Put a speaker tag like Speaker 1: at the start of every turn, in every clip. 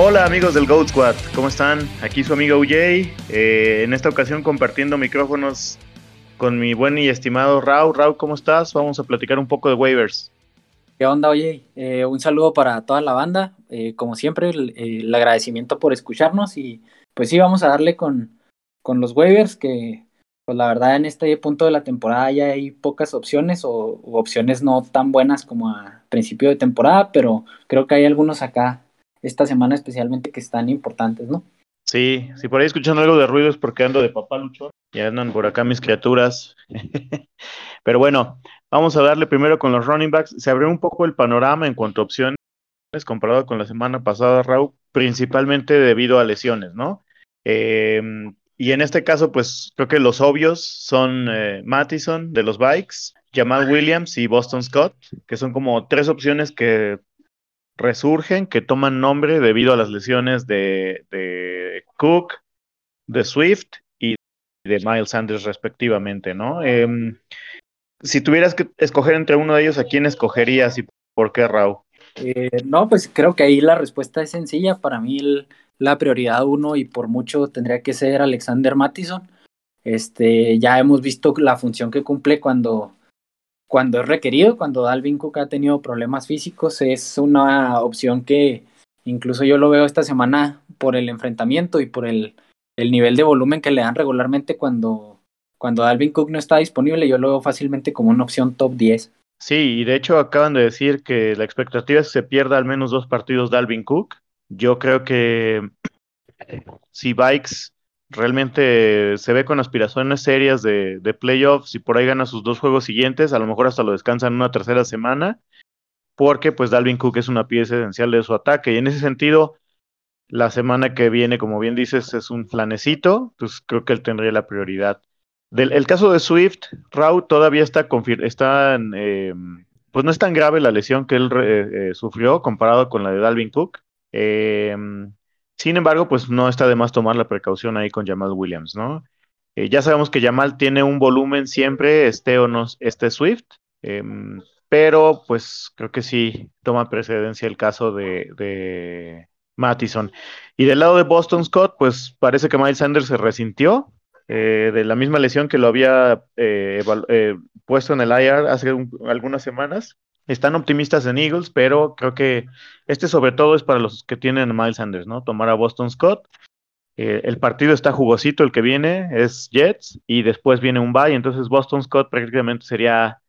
Speaker 1: Hola amigos del Goat Squad, ¿cómo están? Aquí su amigo UJ, eh, en esta ocasión compartiendo micrófonos con mi buen y estimado Rau. Rau, ¿cómo estás? Vamos a platicar un poco de waivers.
Speaker 2: ¿Qué onda, oye? Eh, un saludo para toda la banda. Eh, como siempre, el, agradecimiento por escucharnos y pues sí, vamos a darle con, con los waivers que pues la verdad en este punto de la temporada ya hay pocas opciones o, opciones no tan buenas como a principio de temporada, pero creo que hay algunos acá esta semana especialmente que están importantes, ¿no?
Speaker 1: Sí, si por ahí escuchando algo de ruido es porque ando de papá luchón, ya andan por acá mis criaturas. pero bueno, vamos a darle primero con los running backs. Se abrió un poco el panorama en cuanto a opciones comparado con la semana pasada, Raúl, principalmente debido a lesiones, ¿no? Eh, y en este caso, pues creo que los obvios son eh, Mattison de los Bikes, Jamal Williams y Boston Scott, que son como tres opciones que resurgen, que toman nombre debido a las lesiones de, de Cook, de Swift y de Miles Sanders respectivamente, ¿no? Em, si tuvieras que escoger entre uno de ellos, ¿a quién escogerías y por qué, Raúl?
Speaker 2: Eh, no, pues creo que ahí la respuesta es sencilla. Para mí la prioridad uno y por mucho tendría que ser Alexander Mattison. Este, ya hemos visto la función que cumple cuando, cuando es requerido, cuando Dalvin Cook ha tenido problemas físicos, es una opción que incluso yo lo veo esta semana por el enfrentamiento y por el, el nivel de volumen que le dan regularmente cuando, cuando Dalvin Cook no está disponible, yo lo veo fácilmente como una opción top 10.
Speaker 1: Sí, y de hecho acaban de decir que la expectativa es que se pierda al menos dos partidos Dalvin Cook yo creo que si Bikes realmente se ve con aspiraciones serias de, playoffs y por ahí gana sus dos juegos siguientes, a lo mejor hasta lo descansan una tercera semana, porque pues Dalvin Cook es una pieza esencial de su ataque. Y en ese sentido, la semana que viene, como bien dices, es un flanecito, pues creo que él tendría la prioridad. Del, el caso de Swift, Raw todavía está, está eh, pues no es tan grave la lesión que él eh, sufrió comparado con la de Dalvin Cook. Eh, sin embargo, pues no está de más tomar la precaución ahí con Jamal Williams, ¿no? Eh, ya sabemos que Jamal tiene un volumen siempre, este o no este Swift, em, pero pues creo que sí toma precedencia el caso de, de Mattison. Y del lado de Boston Scott, pues parece que Miles Sanders se resintió eh, de la misma lesión que lo había puesto en el IR hace algunas semanas están optimistas en Eagles, pero creo que este sobre todo es para los que tienen Miles Sanders, ¿no? Tomar a Boston Scott. Eh, el partido está jugosito, el que viene es Jets y después viene un bye, entonces Boston Scott prácticamente sería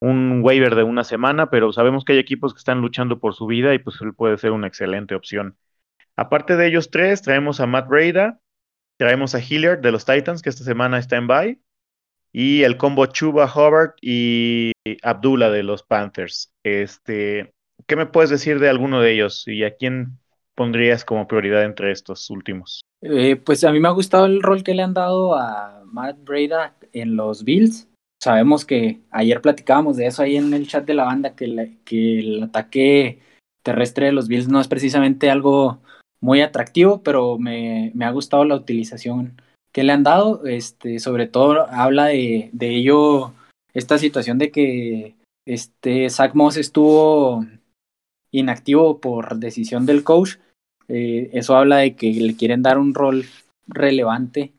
Speaker 1: un waiver de una semana, pero sabemos que hay equipos que están luchando por su vida y pues él puede ser una excelente opción. Aparte de ellos tres, traemos a Matt Breda, traemos a Hilliard de los Titans, que esta semana está en bye, y el combo Chuba Hubbard y Abdullah de los Panthers. Este, ¿Qué me puedes decir de alguno de ellos y a quién pondrías como prioridad entre estos últimos?
Speaker 2: Eh, pues a mí me ha gustado el rol que le han dado a Matt Breda en los Bills. Sabemos que ayer platicábamos de eso ahí en el chat de la banda, que, el ataque terrestre de los Bills no es precisamente algo muy atractivo, pero me ha gustado la utilización que le han dado. Este, sobre todo habla de, de ello esta situación de que este Zach Moss estuvo inactivo por decisión del coach. Eh, eso habla de que le quieren dar un rol relevante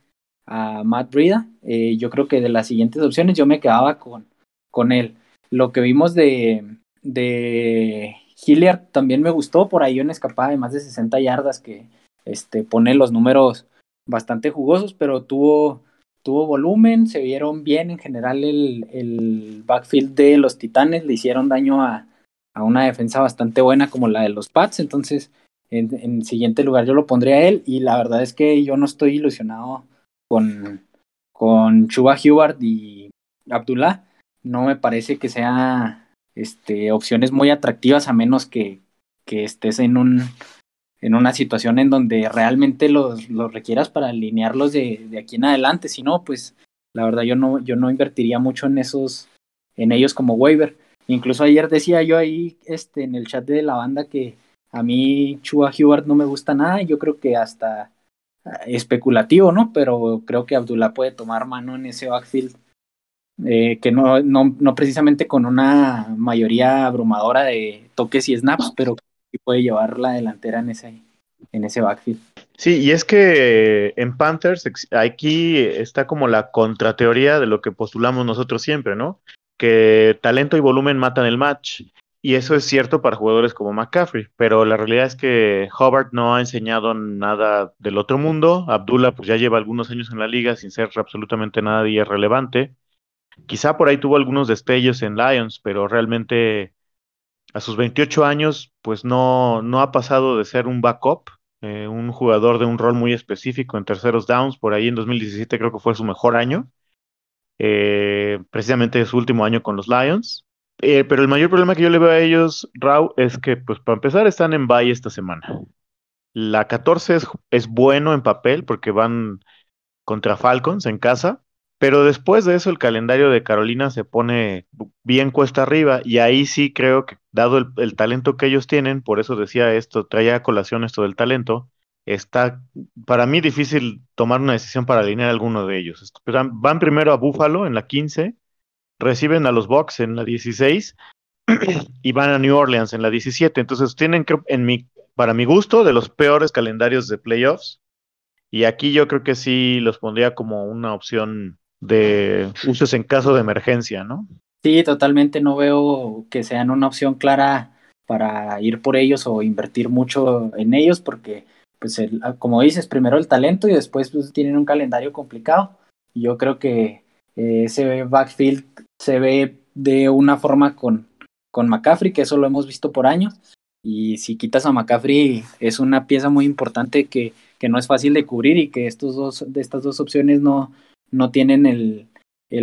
Speaker 2: a Matt Brida. Eh, yo creo que de las siguientes opciones yo me quedaba con, con él. Lo que vimos de, de Hilliard también me gustó. Por ahí una escapada de más de 60 yardas que este, pone los números bastante jugosos, pero tuvo tuvo volumen, se vieron bien en general el, el backfield de los Titanes, le hicieron daño a, a, una defensa bastante buena como la de los Pats, entonces en, en, siguiente lugar yo lo pondría a él y la verdad es que yo no estoy ilusionado con, con Chuba Hubert y Abdullah, no me parece que sea este, opciones muy atractivas a menos que, que estés en un en una situación en donde realmente los, los requieras para alinearlos de, de, aquí en adelante. Si no, pues la verdad yo no, yo no invertiría mucho en esos, en ellos como waiver. Incluso ayer decía yo ahí este, en el chat de la banda que a mí Chua Hubert no me gusta nada. Yo creo que hasta ah, especulativo, ¿no? Pero creo que Abdullah puede tomar mano en ese backfield. Eh, que no, no, no precisamente con una mayoría abrumadora de toques y snaps, pero puede llevar la delantera en ese, en ese backfield.
Speaker 1: Sí, y es que en Panthers aquí está como la contrateoría de lo que postulamos nosotros siempre, ¿no? Que talento y volumen matan el match. Y eso es cierto para jugadores como McCaffrey, pero la realidad es que Hobart no ha enseñado nada del otro mundo. Abdullah pues ya lleva algunos años en la liga sin ser absolutamente nadie relevante. Quizá por ahí tuvo algunos destellos en Lions, pero realmente a sus 28 años pues no, no ha pasado de ser un backup eh, un jugador de un rol muy específico en terceros downs, por ahí en 2017 creo que fue su mejor año, eh, precisamente su último año con los Lions. Eh, pero el mayor problema que yo le veo a ellos, Rau, es que pues para empezar están en bye esta semana. La 14 es, es bueno en papel porque van contra Falcons en casa, pero después de eso el calendario de Carolina se pone bien cuesta arriba y ahí sí creo que dado el, talento que ellos tienen, por eso decía esto, traía a colación esto del talento, está para mí difícil tomar una decisión para alinear alguno de ellos. Van primero a Buffalo en la 15, reciben a los Bucks en la 16 y van a New Orleans en la 17. Entonces tienen, en mi, para mi gusto, de los peores calendarios de playoffs. Y aquí yo creo que sí los pondría como una opción de usos en caso de emergencia, ¿no?
Speaker 2: Sí, totalmente no veo que sean una opción clara para ir por ellos o invertir mucho en ellos porque, pues, ah, como dices, primero el talento y después pues, tienen un calendario complicado. Yo creo que eh, ese backfield se ve de una forma con, con McCaffrey, que eso lo hemos visto por años. Y si quitas a McCaffrey, es una pieza muy importante que, que no es fácil de cubrir y que estos dos, de estas dos opciones no, no tienen el,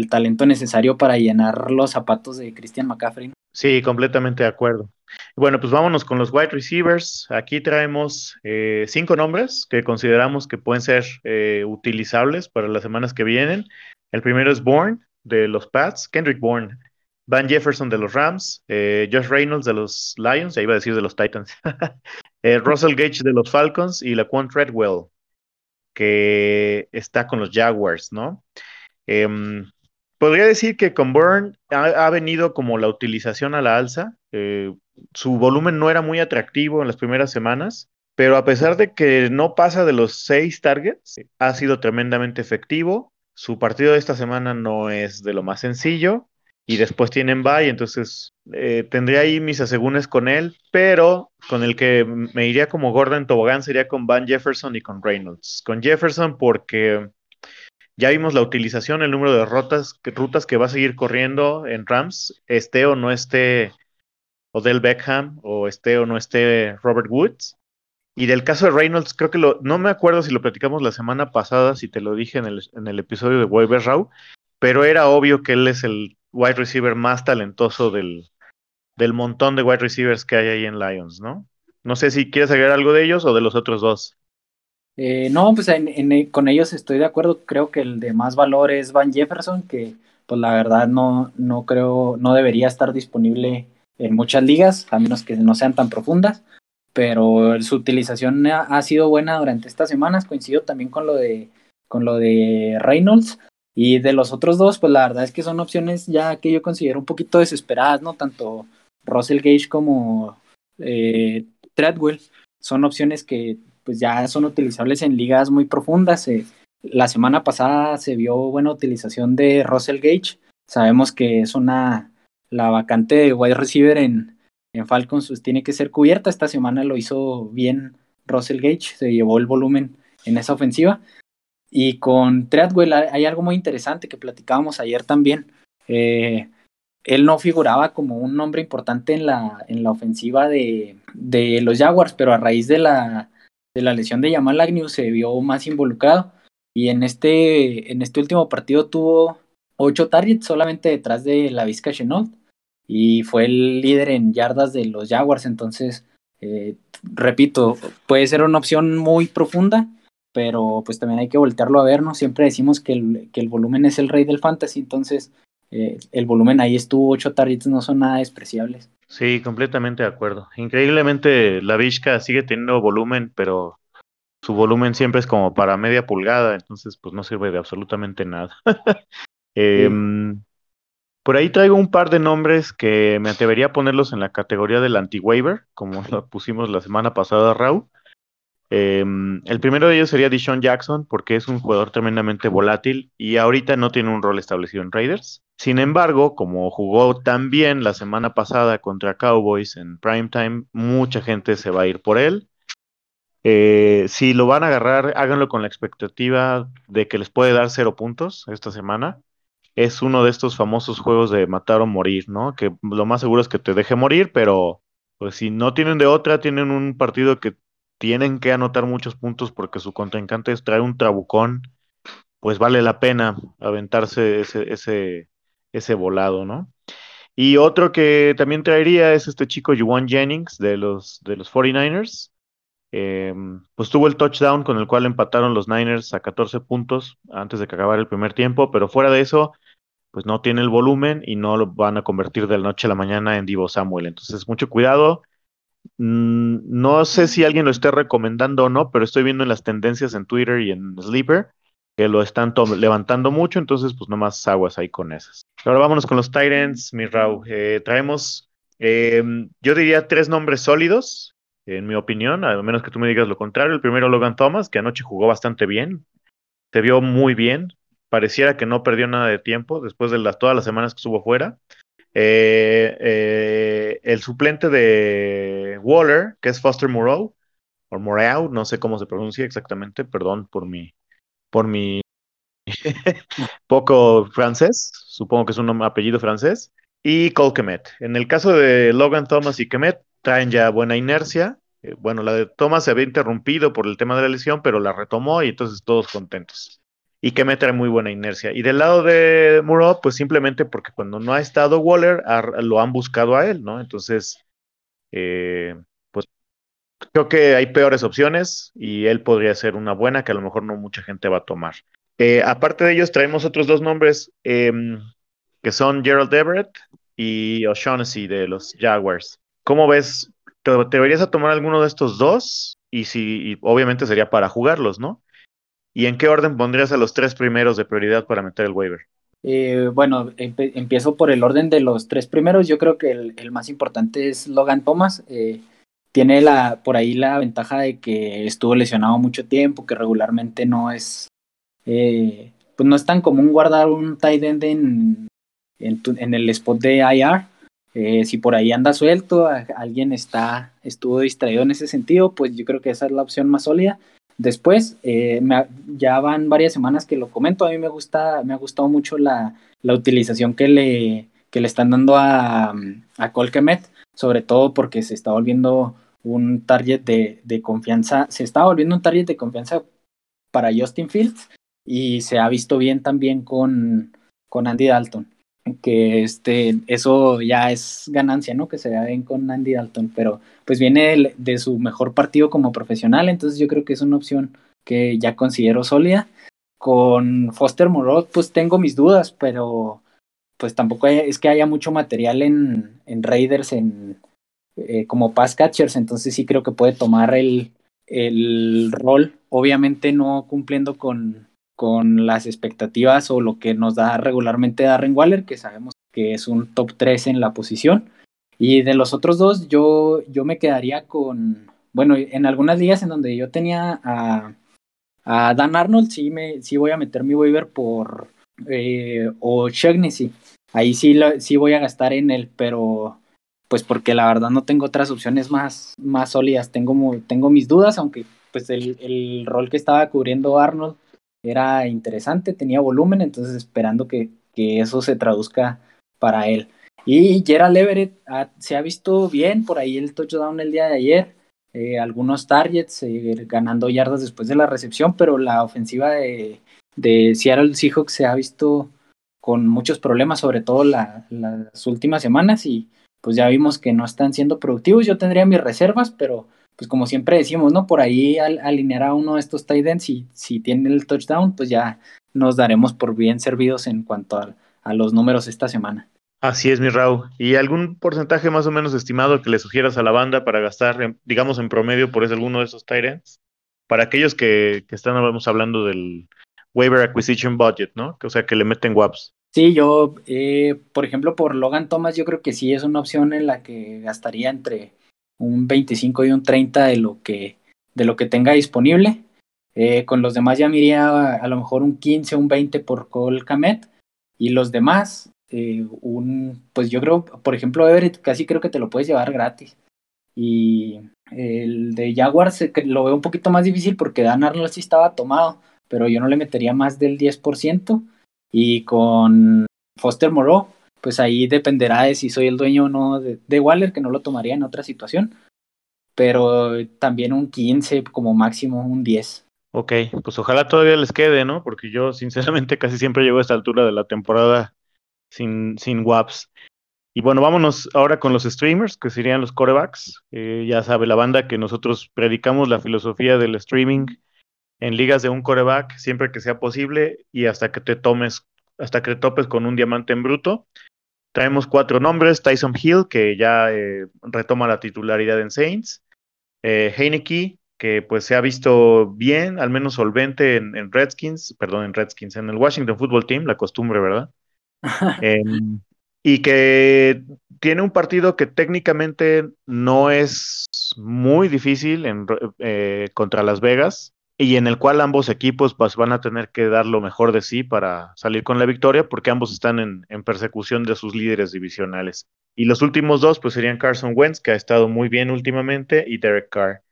Speaker 2: talento necesario para llenar los zapatos de Christian McCaffrey.
Speaker 1: Sí, completamente de acuerdo. Bueno, pues vámonos con los wide receivers. Aquí traemos eh, cinco nombres que consideramos que pueden ser eh, utilizables para las semanas que vienen. El primero es Bourne de los Pats, Kendrick Bourne, Van Jefferson de los Rams, eh, Josh Reynolds de los Lions, ya iba a decir de los Titans, Russell Gage de los Falcons y Laquan Treadwell que está con los Jaguars, ¿no? Em, podría decir que con Burn ha, venido como la utilización a la alza. Eh, su volumen no era muy atractivo en las primeras semanas, pero a pesar de que no pasa de los seis targets, ha sido tremendamente efectivo. Su partido de esta semana no es de lo más sencillo y después tienen bye, entonces eh, tendría ahí mis asegúnes con él, pero con el que me iría como Gordon Tobogán sería con Van Jefferson y con Reynolds. Con Jefferson porque ya vimos la utilización, el número de rutas, rutas que va a seguir corriendo en Rams, esté o no esté Odell Beckham o esté o no esté Robert Woods. Y del caso de Reynolds, creo que lo, no me acuerdo si lo platicamos la semana pasada, si te lo dije en el, en el episodio de Weber Raw, pero era obvio que él es el wide receiver más talentoso del, del montón de wide receivers que hay ahí en Lions, ¿no? No sé si quieres agregar algo de ellos o de los otros dos.
Speaker 2: Eh, no, pues con ellos estoy de acuerdo. Creo que el de más valor es Van Jefferson, que pues la verdad no, no creo, no debería estar disponible en muchas ligas, a menos que no sean tan profundas. Pero su utilización ha, ha sido buena durante estas semanas. Coincido también con lo de con lo de Reynolds. Y de los otros dos, pues la verdad es que son opciones ya que yo considero un poquito desesperadas, ¿no? Tanto Russell Gage como eh, Treadwell son opciones que pues ya son utilizables en ligas muy profundas. Eh, la semana pasada se vio buena utilización de Russell Gage. Sabemos que es una la vacante de wide receiver en, en Falcons pues, tiene que ser cubierta. Esta semana lo hizo bien Russell Gage, se llevó el volumen en esa ofensiva. Y con Treadwell hay algo muy interesante que platicábamos ayer también. Eh, él no figuraba como un nombre importante en la, en la ofensiva de, de los Jaguars, pero a raíz de la, de la lesión de Jamal Agnew se vio más involucrado. Y en este, en este último partido tuvo ocho targets solamente detrás de la Vizca Chenault y fue el líder en yardas de los Jaguars. Entonces, eh, repito, puede ser una opción muy profunda pero pues también hay que voltearlo a ver, ¿no? Siempre decimos que el, que el volumen es el rey del fantasy, entonces eh, el volumen ahí estuvo, ocho targets no son nada despreciables.
Speaker 1: Sí, completamente de acuerdo. Increíblemente la Vizca sigue teniendo volumen, pero su volumen siempre es como para media pulgada, entonces pues no sirve de absolutamente nada. Em, por ahí traigo un par de nombres que me atrevería a ponerlos en la categoría del anti-waiver, como lo pusimos la semana pasada, Raúl. Em, el primero de ellos sería Deshaun Jackson, porque es un jugador tremendamente volátil y ahorita no tiene un rol establecido en Raiders. Sin embargo, como jugó tan bien la semana pasada contra Cowboys en primetime, mucha gente se va a ir por él. Eh, si lo van a agarrar, háganlo con la expectativa de que les puede dar cero puntos esta semana. Es uno de estos famosos juegos de matar o morir, ¿no? Que lo más seguro es que te deje morir, pero pues si no tienen de otra, tienen un partido que tienen que anotar muchos puntos porque su contrincante trae un trabucón, pues vale la pena aventarse ese, ese, ese volado, ¿no? Y otro que también traería es este chico Juwan Jennings de los, de los 49ers. Em, pues tuvo el touchdown con el cual empataron los Niners a 14 puntos antes de que acabara el primer tiempo, pero fuera de eso, pues no tiene el volumen y no lo van a convertir de la noche a la mañana en Divo Samuel. Entonces, mucho cuidado. Mm, no sé si alguien lo esté recomendando o no, pero estoy viendo en las tendencias en Twitter y en Sleeper que lo están levantando mucho, entonces pues nomás aguas ahí con esas. Ahora vámonos con los Titans, mi Rau. Eh, traemos, em, yo diría tres nombres sólidos, en mi opinión, a menos que tú me digas lo contrario. El primero, Logan Thomas, que anoche jugó bastante bien, se vio muy bien, pareciera que no perdió nada de tiempo después de las, todas las semanas que estuvo fuera. Eh, eh, el suplente de Waller, que es Foster Moreau, o Moreau, no sé cómo se pronuncia exactamente, perdón por mi, por mi poco francés, supongo que es un apellido francés, y Cole Kemet. En el caso de Logan Thomas y Kemet, traen ya buena inercia. Eh, bueno, la de Thomas se había interrumpido por el tema de la lesión, pero la retomó y entonces todos contentos y que me trae muy buena inercia. Y del lado de Muro, pues simplemente porque cuando no ha estado Waller, lo han buscado a él, ¿no? Entonces, eh, pues creo que hay peores opciones y él podría ser una buena que a lo mejor no mucha gente va a tomar. Eh, aparte de ellos, traemos otros dos nombres em, que son Gerald Everett y O'Shaughnessy de los Jaguars. ¿Cómo ves? ¿Te, deberías a tomar alguno de estos dos? Y si, obviamente sería para jugarlos, ¿no? ¿Y en qué orden pondrías a los tres primeros de prioridad para meter el waiver?
Speaker 2: Eh, bueno, empiezo por el orden de los tres primeros. Yo creo que el, más importante es Logan Thomas. Eh, tiene la, por ahí la ventaja de que estuvo lesionado mucho tiempo, que regularmente no es, eh, pues no es tan común guardar un tight end en, en, el spot de IR. si por ahí anda suelto, alguien está, estuvo distraído en ese sentido, pues yo creo que esa es la opción más sólida. Después, eh, ya van varias semanas que lo comento, a mí me gusta, me ha gustado mucho la, la utilización que le, que le están dando a, a Colquemet, sobre todo porque se está volviendo un target de, de, confianza, se está volviendo un target de confianza para Justin Fields y se ha visto bien también con, con Andy Dalton que este, eso ya es ganancia, ¿no? Que se vea bien con Andy Dalton, pero pues viene de, su mejor partido como profesional, entonces yo creo que es una opción que ya considero sólida. Con Foster Moreau, pues tengo mis dudas, pero pues tampoco es que haya mucho material en, en Raiders en, eh, como pass catchers, entonces sí creo que puede tomar el, el rol, obviamente no cumpliendo con, con las expectativas o lo que nos da regularmente Darren Waller, que sabemos que es un top 3 en la posición. Y de los otros dos, yo, yo me quedaría con, bueno, en algunas ligas en donde yo tenía a, Dan Arnold, sí, me, sí voy a meter mi waiver por, eh, o Shagnessy. Ahí sí, sí voy a gastar en él, pero pues porque la verdad no tengo otras opciones más, más sólidas. Tengo, tengo mis dudas, aunque pues el, el rol que estaba cubriendo Arnold era interesante, tenía volumen, entonces esperando que, que eso se traduzca para él. Y Gerald Everett se ha visto bien por ahí el touchdown el día de ayer, eh, algunos targets, eh, ganando yardas después de la recepción, pero la ofensiva de, de Seattle Seahawks se ha visto con muchos problemas, sobre todo las últimas semanas, y pues ya vimos que no están siendo productivos. Yo tendría mis reservas, pero pues como siempre decimos, ¿no? Por ahí al, alinear a uno de estos tight ends, y si tiene el touchdown, pues ya nos daremos por bien servidos en cuanto a, los números esta semana.
Speaker 1: Así es, mi Raúl. ¿Y algún porcentaje más o menos estimado que le sugieras a la banda para gastar, digamos, en promedio por ese alguno de esos tight ends? Para aquellos que, que están hablando del waiver acquisition budget, ¿no? O sea, que le meten WAPs.
Speaker 2: Sí, yo, eh, por ejemplo, por Logan Thomas, yo creo que sí es una opción en la que gastaría entre un 25 y un 30 de lo que de lo que tenga disponible. Eh, con los demás ya me iría a, lo mejor un 15 o un 20 por Cole Kamet. Y los demás, eh, un, pues yo creo, por ejemplo, Everett casi creo que te lo puedes llevar gratis. Y el de Jaguars lo veo un poquito más difícil porque Dan Arnold sí estaba tomado, pero yo no le metería más del 10%. Y con Foster Moreau, pues ahí dependerá de si soy el dueño o no de, Waller, que no lo tomaría en otra situación. Pero también un 15 como máximo, un 10.
Speaker 1: Ok, pues ojalá todavía les quede, ¿no? Porque yo sinceramente casi siempre llego a esta altura de la temporada sin, sin WAPs. Y bueno, vámonos ahora con los streamers, que serían los corebacks. Eh, ya sabe la banda que nosotros predicamos la filosofía del streaming en ligas de un coreback siempre que sea posible y hasta que te tomes, hasta que te topes con un diamante en bruto. Traemos cuatro nombres, Tyson Hill, que ya eh, retoma la titularidad en Saints, eh, Heineke, que pues se ha visto bien, al menos solvente en, en, Redskins, perdón, en Redskins, en el Washington Football Team, la costumbre, ¿verdad? eh, y que tiene un partido que técnicamente no es muy difícil en, eh, contra Las Vegas y en el cual ambos equipos pues, van a tener que dar lo mejor de sí para salir con la victoria porque ambos están en, persecución de sus líderes divisionales. Y los últimos dos pues serían Carson Wentz, que ha estado muy bien últimamente, y Derek Carr.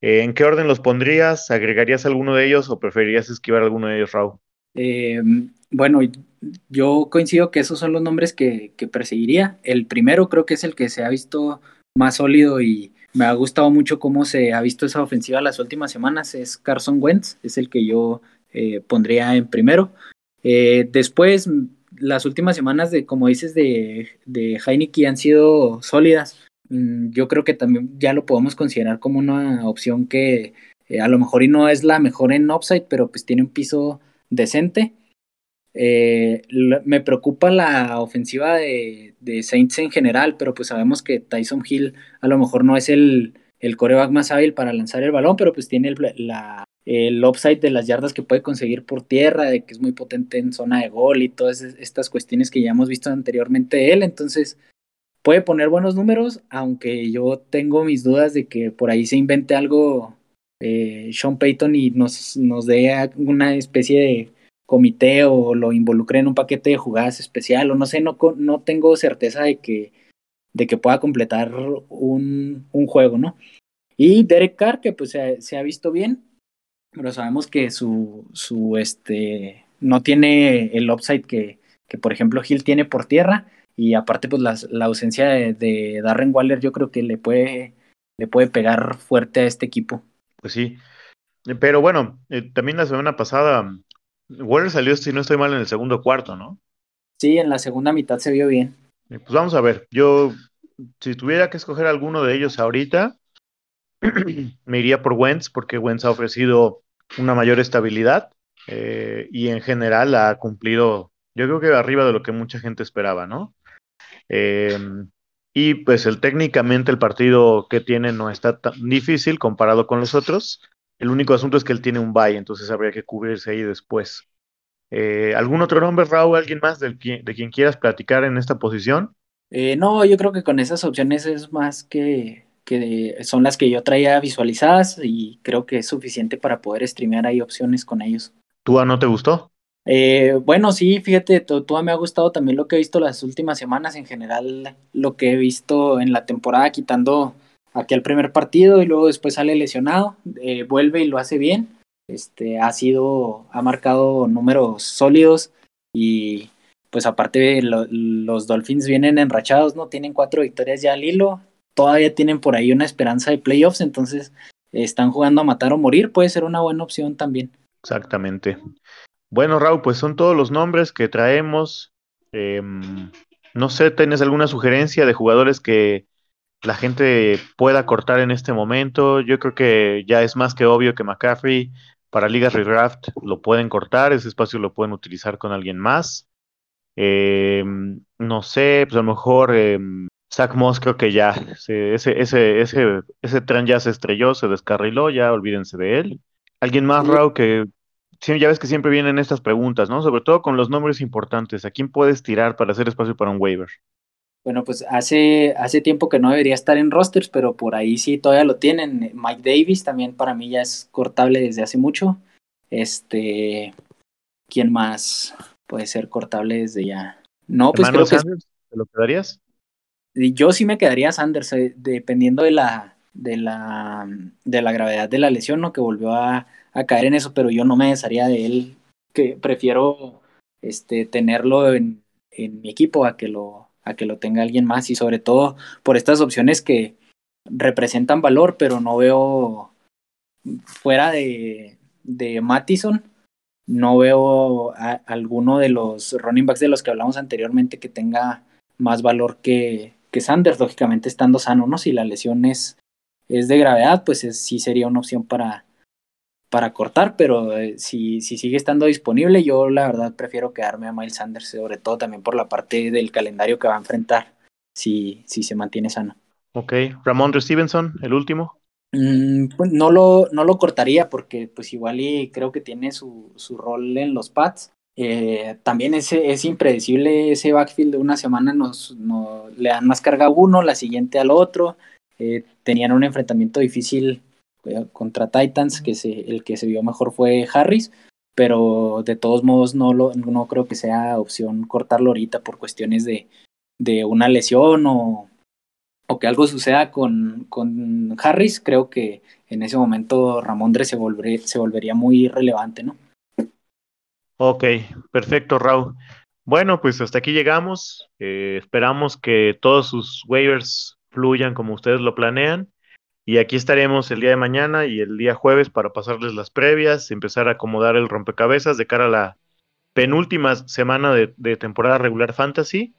Speaker 1: Eh, ¿En qué orden los pondrías? ¿Agregarías alguno de ellos o preferirías esquivar alguno de ellos, Raúl?
Speaker 2: Eh, bueno, yo coincido que esos son los nombres que, que, perseguiría. El primero creo que es el que se ha visto más sólido y me ha gustado mucho cómo se ha visto esa ofensiva las últimas semanas. Es Carson Wentz, es el que yo eh, pondría en primero. Eh, después, las últimas semanas de, como dices, de, de han sido sólidas. Mm, yo creo que también ya lo podemos considerar como una opción que eh, a lo mejor y no es la mejor en upside, pero pues tiene un piso decente. Eh, me preocupa la ofensiva de, Saints en general, pero pues sabemos que Tyson Hill a lo mejor no es el, el coreback más hábil para lanzar el balón, pero pues tiene el, la, el upside de las yardas que puede conseguir por tierra, de que es muy potente en zona de gol y todas estas cuestiones que ya hemos visto anteriormente de él. Entonces puede poner buenos números, aunque yo tengo mis dudas de que por ahí se invente algo eh, Sean Payton y nos, nos dé una especie de comité o lo involucre en un paquete de jugadas especial o no sé, no, no tengo certeza de que, de que pueda completar un, un juego, ¿no? Y Derek Carr, que pues se, se, ha visto bien, pero sabemos que su, su este, no tiene el upside que, que, por ejemplo, Hill tiene por tierra, y aparte, pues la, la ausencia de, de, Darren Waller yo creo que le puede, le puede pegar fuerte a este equipo.
Speaker 1: Pues sí, pero bueno, eh, también la semana pasada Waller salió, si no estoy mal, en el segundo cuarto, ¿no?
Speaker 2: Sí, en la segunda mitad se vio bien.
Speaker 1: Pues vamos a ver, yo, si tuviera que escoger alguno de ellos ahorita, me iría por Wentz, porque Wentz ha ofrecido una mayor estabilidad eh, y en general ha cumplido, yo creo que arriba de lo que mucha gente esperaba, ¿no? Eh, y pues el técnicamente el partido que tiene no está tan difícil comparado con los otros. El único asunto es que él tiene un bye, entonces habría que cubrirse ahí después. Eh, ¿Algún otro nombre, Raúl? ¿Alguien más del, de quien quieras platicar en esta posición?
Speaker 2: Eh, no, yo creo que con esas opciones es más que, que son las que yo traía visualizadas y creo que es suficiente para poder streamear ahí opciones con ellos.
Speaker 1: ¿Tú no te gustó?
Speaker 2: Eh, bueno, sí, fíjate, Tua me ha gustado también lo que he visto las últimas semanas, en general lo que he visto en la temporada, quitando aquí al primer partido y luego después sale lesionado, eh, vuelve y lo hace bien. Este, ha sido, ha marcado números sólidos y pues aparte lo, los Dolphins vienen enrachados, ¿no? Tienen cuatro victorias ya al hilo, todavía tienen por ahí una esperanza de playoffs, entonces están jugando a matar o morir, puede ser una buena opción también.
Speaker 1: Exactamente. Bueno, Raúl, pues son todos los nombres que traemos. Eh, no sé, ¿tienes alguna sugerencia de jugadores que la gente pueda cortar en este momento. Yo creo que ya es más que obvio que McCaffrey para ligas redraft lo pueden cortar, ese espacio lo pueden utilizar con alguien más. Eh, no sé, pues a lo mejor eh, Zach Moss creo que ya, ese, ese, ese, ese tren ya se estrelló, se descarriló, ya olvídense de él. ¿Alguien más, Raúl, que ya ves que siempre vienen estas preguntas, ¿no? Sobre todo con los nombres importantes. ¿A quién puedes tirar para hacer espacio para un waiver?
Speaker 2: Bueno, pues hace, hace tiempo que no debería estar en rosters, pero por ahí sí todavía lo tienen. Mike Davis también para mí ya es cortable desde hace mucho. Este, ¿quién más puede ser cortable desde ya? No, pues creo que
Speaker 1: ¿Te lo quedarías?
Speaker 2: Yo sí me quedaría Sanders, eh, dependiendo de la, de la, de la gravedad de la lesión, ¿no? Que volvió a, a caer en eso, pero yo no me desharía de él, que prefiero este, tenerlo en, en mi equipo a que lo a que lo tenga alguien más y sobre todo por estas opciones que representan valor, pero no veo fuera de, de Mattison, no veo a, alguno de los running backs de los que hablamos anteriormente que tenga más valor que, que Sanders, lógicamente estando sano, ¿no? Si la lesión es, es de gravedad, pues sí sería una opción para, para cortar, pero eh, si, si sigue estando disponible, yo la verdad prefiero quedarme a Miles Sanders, sobre todo también por la parte del calendario que va a enfrentar, si, si se mantiene sano.
Speaker 1: Ok, Ramón Stevenson, el último.
Speaker 2: Mm, pues no lo, no lo cortaría porque pues igual y creo que tiene su, su rol en los pads. Eh, también es, es impredecible ese backfield de una semana, nos, le dan más carga a uno, la siguiente al otro. Eh, tenían un enfrentamiento difícil contra Titans, que se, el que se vio mejor fue Harris, pero de todos modos no, lo, no creo que sea opción cortarlo ahorita por cuestiones de, de una lesión o, o que algo suceda con, con Harris, creo que en ese momento Ramondre se, se volvería muy relevante, ¿no?
Speaker 1: Ok, perfecto, Raúl. Bueno, pues hasta aquí llegamos. Eh, esperamos que todos sus waivers fluyan como ustedes lo planean. Y aquí estaremos el día de mañana y el día jueves para pasarles las previas, empezar a acomodar el rompecabezas de cara a la penúltima semana de, temporada regular fantasy,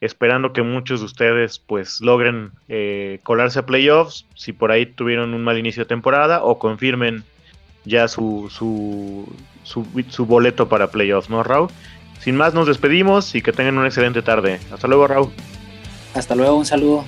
Speaker 1: esperando que muchos de ustedes pues logren eh, colarse a playoffs, si por ahí tuvieron un mal inicio de temporada o confirmen ya su, su, su, su boleto para playoffs, ¿no, Raúl? Sin más, nos despedimos y que tengan una excelente tarde. Hasta luego, Raúl.
Speaker 2: Hasta luego, un saludo.